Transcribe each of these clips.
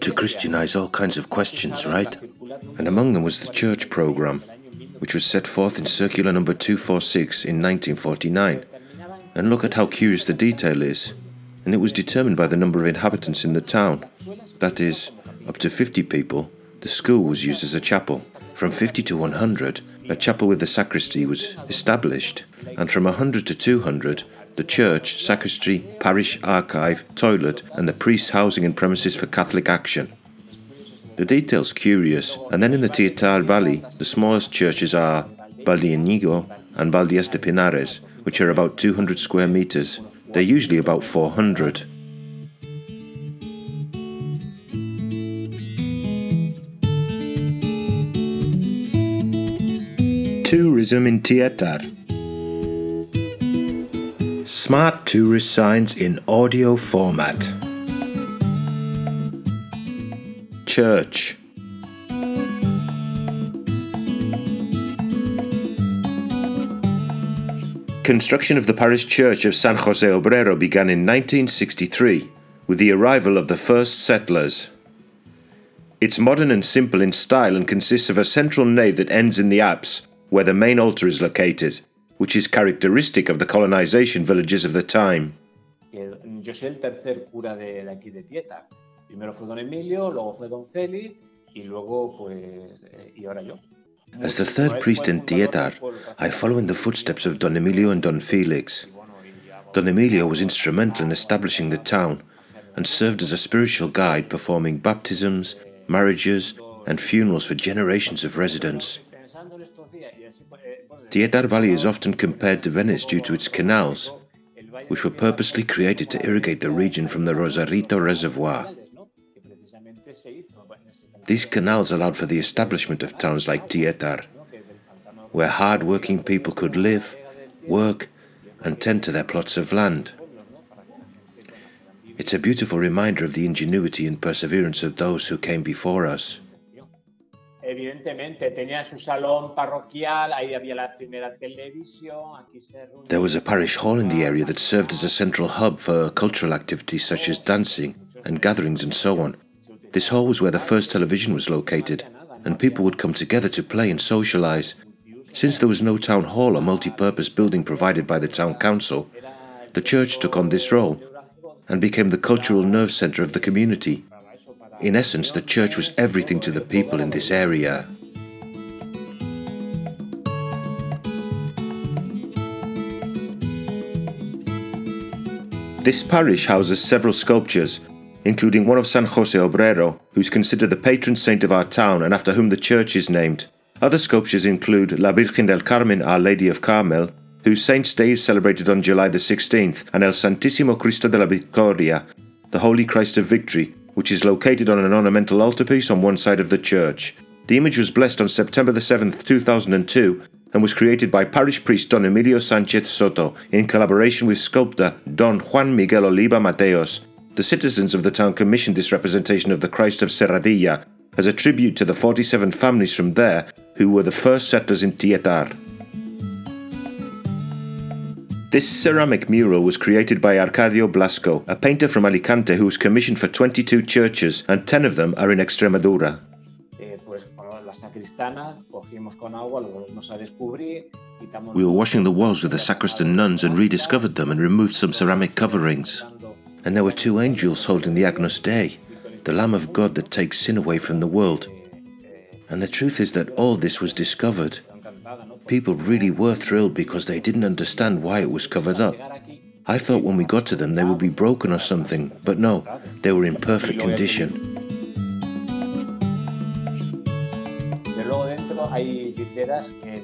to Christianize all kinds of questions, right? And among them was the church program, which was set forth in Circular number 246 in 1949. And look at how curious the detail is. And it was determined by the number of inhabitants in the town. That is, up to 50 people, the school was used as a chapel. From 50 to 100, a chapel with a sacristy was established, and from 100 to 200, the church, sacristy, parish archive, toilet, and the priest's housing and premises for Catholic action. The detail's curious, and then in the Tietar Valley, the smallest churches are Valdienigo and Valdias de Pinares, which are about 200 square meters. They're usually about 400. Tourism in Tietar. Smart tourist signs in audio format. Church. Construction of the parish church of San Jose Obrero began in 1963 with the arrival of the first settlers. It's modern and simple in style and consists of a central nave that ends in the apse, where the main altar is located, which is characteristic of the colonization villages of the time. Yo soy el tercer cura de, de aquí de Tieta. Primero fue don Emilio, luego fue don Celi y luego pues eh, y ahora yo. As the third priest in Tietar, I follow in the footsteps of Don Emilio and Don Felix. Don Emilio was instrumental in establishing the town and served as a spiritual guide performing baptisms, marriages, and funerals for generations of residents. Tietar Valley is often compared to Venice due to its canals, which were purposely created to irrigate the region from the Rosarito Reservoir. These canals allowed for the establishment of towns like Tietar, where hard working people could live, work, and tend to their plots of land. It's a beautiful reminder of the ingenuity and perseverance of those who came before us. Evidentemente, tenía su salón parroquial, ahí había la primera televisión, aquí se There was a parish hall in the area that served as a central hub for cultural activities such as dancing and gatherings and so on. This hall was where the first television was located, and people would come together to play and socialize. Since there was no town hall or multi purpose building provided by the town council, the church took on this role and became the cultural nerve center of the community. In essence, the church was everything to the people in this area. This parish houses several sculptures, including one of San Jose Obrero, who's considered the patron saint of our town and after whom the church is named. Other sculptures include La Virgen del Carmen, Our Lady of Carmel, whose saint's day is celebrated on July the 16th, and El Santísimo Cristo de la Victoria, the Holy Christ of Victory, which is located on an ornamental altarpiece on one side of the church. The image was blessed on September 7, 2002, and was created by parish priest Don Emilio Sanchez Soto in collaboration with sculptor Don Juan Miguel Oliva Mateos. The citizens of the town commissioned this representation of the Christ of Serradilla as a tribute to the 47 families from there who were the first settlers in Tietar. This ceramic mural was created by Arcadio Blasco, a painter from Alicante who was commissioned for 22 churches, and 10 of them are in Extremadura. eh, pues, con las sacristanas, cogimos con agua, lo volvimos a descubrir, quitamos We were washing the walls with the sacristan nuns and rediscovered them and removed some ceramic coverings. And there were two angels holding the Agnus Dei, the Lamb of God that takes sin away from the world. And the truth is that all this was discovered. People really were thrilled because they didn't understand why it was covered up. I thought when we got to them they would be broken or something, but no, they were in perfect condition. De luego dentro hay vidrieras eh,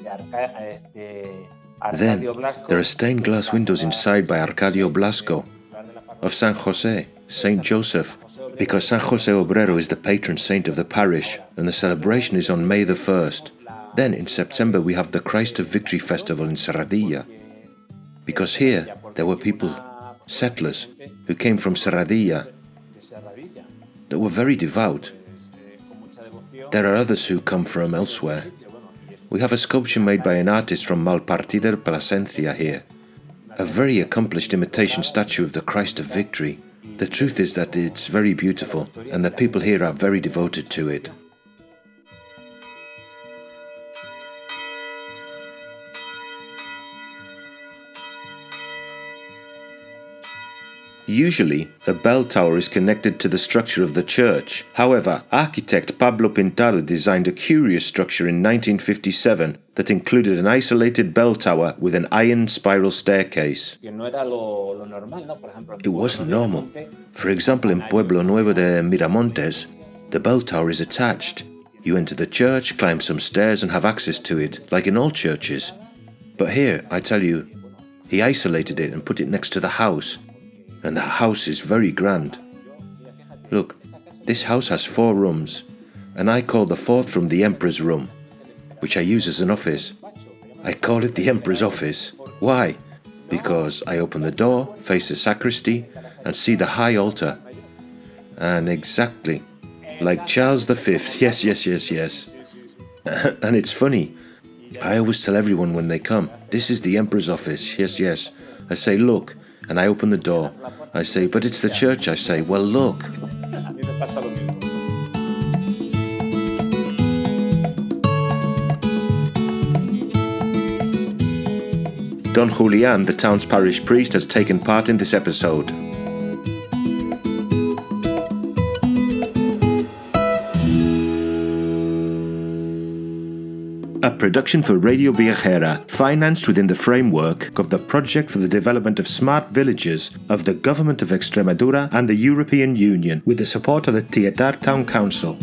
este, Then, there are stained glass windows inside by Arcadio Blasco of San Jose, Saint Joseph, because San Jose Obrero is the patron saint of the parish, and the celebration is on May the 1st. Then in September we have the Christ of Victory Festival in Serradilla, because here there were people, settlers, who came from Serradilla, that were very devout. There are others who come from elsewhere. We have a sculpture made by an artist from Malpartida de, Plasencia here. A very accomplished imitation statue of the Christ of Victory, The truth is that it's very beautiful, and the people here are very devoted to it. Usually, a bell tower is connected to the structure of the church. However, architect Pablo Pintado designed a curious structure in 1957 that included an isolated bell tower with an iron spiral staircase. It wasn't normal. For example, in Pueblo Nuevo de Miramontes, the bell tower is attached. You enter the church, climb some stairs, and have access to it, like in all churches. But here, I tell you, he isolated it and put it next to the house, and the house is very grand. Look, this house has four rooms, and I call the fourth room the Emperor's Room, which I use as an office. I call it the Emperor's Office. Why? Because I open the door, face the sacristy, and see the high altar. And exactly like Charles V. Yes, yes, yes, yes. and it's funny. I always tell everyone when they come, this is the Emperor's office. Yes, yes. I say, look, and I open the door. I say, but it's the church. I say, well, look. Don Julian, the town's parish priest, has taken part in this episode. Production for Radio Viajera, financed within the framework of the Project for the Development of Smart Villages of the Government of Extremadura and the European Union, with the support of the Tietar Town Council.